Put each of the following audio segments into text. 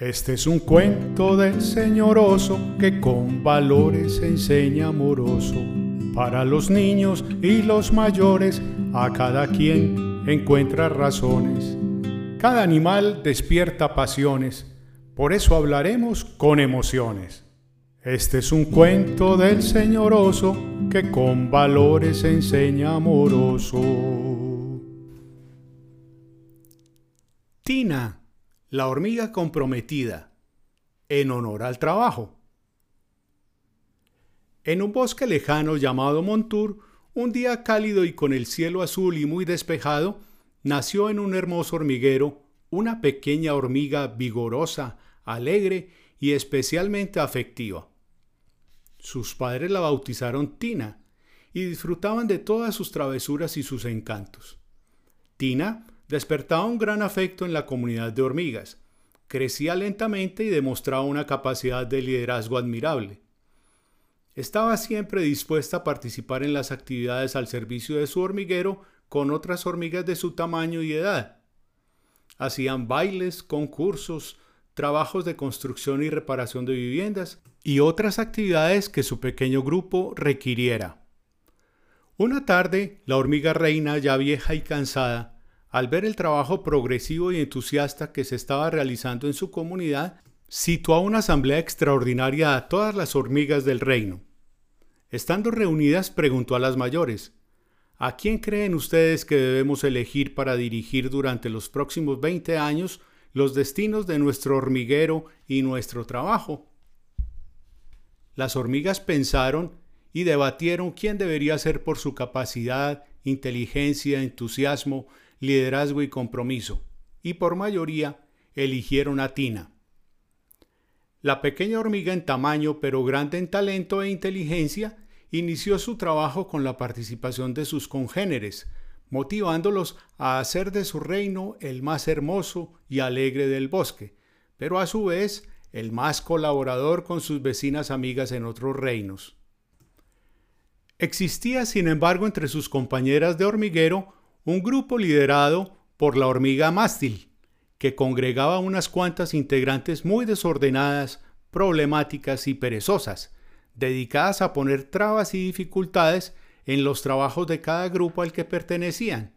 Este es un cuento del señor oso que con valores enseña amoroso. Para los niños y los mayores, a cada quien encuentra razones. Cada animal despierta pasiones, por eso hablaremos con emociones. Este es un cuento del señor oso que con valores enseña amoroso. Tina la hormiga comprometida, en honor al trabajo. En un bosque lejano llamado Montour, un día cálido y con el cielo azul y muy despejado, nació en un hermoso hormiguero una pequeña hormiga vigorosa, alegre y especialmente afectiva. Sus padres la bautizaron Tina y disfrutaban de todas sus travesuras y sus encantos. Tina despertaba un gran afecto en la comunidad de hormigas, crecía lentamente y demostraba una capacidad de liderazgo admirable. Estaba siempre dispuesta a participar en las actividades al servicio de su hormiguero con otras hormigas de su tamaño y edad. Hacían bailes, concursos, trabajos de construcción y reparación de viviendas y otras actividades que su pequeño grupo requiriera. Una tarde, la hormiga reina, ya vieja y cansada, al ver el trabajo progresivo y entusiasta que se estaba realizando en su comunidad, citó a una asamblea extraordinaria a todas las hormigas del reino. Estando reunidas, preguntó a las mayores, ¿A quién creen ustedes que debemos elegir para dirigir durante los próximos 20 años los destinos de nuestro hormiguero y nuestro trabajo? Las hormigas pensaron y debatieron quién debería ser por su capacidad, inteligencia, entusiasmo liderazgo y compromiso, y por mayoría eligieron a Tina. La pequeña hormiga en tamaño pero grande en talento e inteligencia inició su trabajo con la participación de sus congéneres, motivándolos a hacer de su reino el más hermoso y alegre del bosque, pero a su vez el más colaborador con sus vecinas amigas en otros reinos. Existía, sin embargo, entre sus compañeras de hormiguero un grupo liderado por la hormiga mástil, que congregaba unas cuantas integrantes muy desordenadas, problemáticas y perezosas, dedicadas a poner trabas y dificultades en los trabajos de cada grupo al que pertenecían.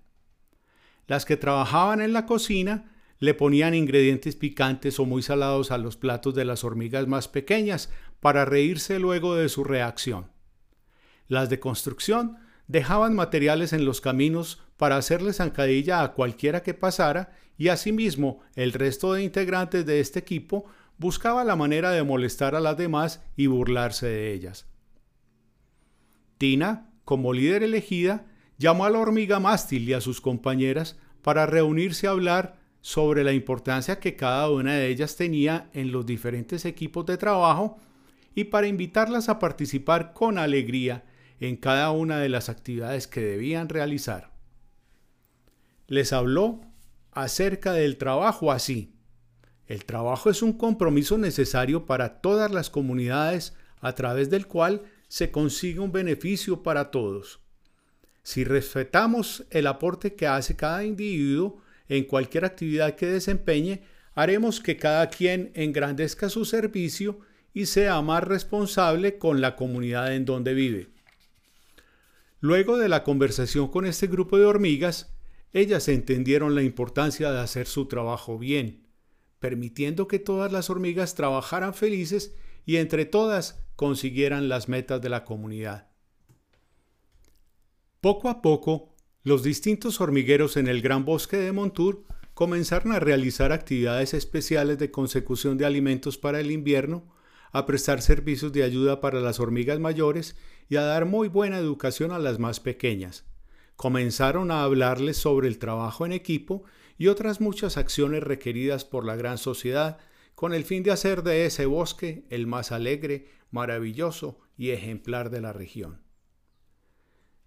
Las que trabajaban en la cocina le ponían ingredientes picantes o muy salados a los platos de las hormigas más pequeñas para reírse luego de su reacción. Las de construcción dejaban materiales en los caminos para hacerle zancadilla a cualquiera que pasara y asimismo el resto de integrantes de este equipo buscaba la manera de molestar a las demás y burlarse de ellas. Tina, como líder elegida, llamó a la hormiga mástil y a sus compañeras para reunirse a hablar sobre la importancia que cada una de ellas tenía en los diferentes equipos de trabajo y para invitarlas a participar con alegría en cada una de las actividades que debían realizar. Les habló acerca del trabajo así. El trabajo es un compromiso necesario para todas las comunidades a través del cual se consigue un beneficio para todos. Si respetamos el aporte que hace cada individuo en cualquier actividad que desempeñe, haremos que cada quien engrandezca su servicio y sea más responsable con la comunidad en donde vive. Luego de la conversación con este grupo de hormigas, ellas entendieron la importancia de hacer su trabajo bien, permitiendo que todas las hormigas trabajaran felices y entre todas consiguieran las metas de la comunidad. Poco a poco, los distintos hormigueros en el gran bosque de Montour comenzaron a realizar actividades especiales de consecución de alimentos para el invierno, a prestar servicios de ayuda para las hormigas mayores y a dar muy buena educación a las más pequeñas. Comenzaron a hablarles sobre el trabajo en equipo y otras muchas acciones requeridas por la gran sociedad con el fin de hacer de ese bosque el más alegre, maravilloso y ejemplar de la región.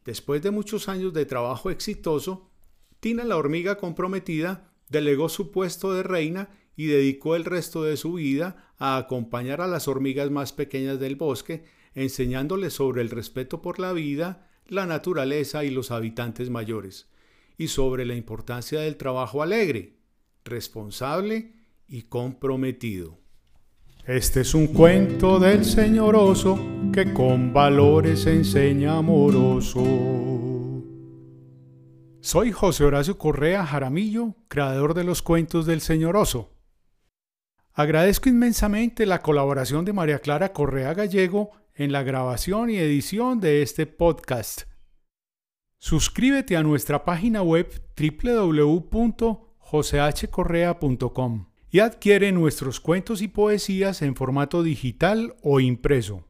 Después de muchos años de trabajo exitoso, Tina la hormiga comprometida delegó su puesto de reina y dedicó el resto de su vida a acompañar a las hormigas más pequeñas del bosque enseñándoles sobre el respeto por la vida, la naturaleza y los habitantes mayores, y sobre la importancia del trabajo alegre, responsable y comprometido. Este es un cuento del señor oso que con valores enseña amoroso. Soy José Horacio Correa Jaramillo, creador de los cuentos del señor oso. Agradezco inmensamente la colaboración de María Clara Correa Gallego en la grabación y edición de este podcast. Suscríbete a nuestra página web www.josehcorrea.com y adquiere nuestros cuentos y poesías en formato digital o impreso.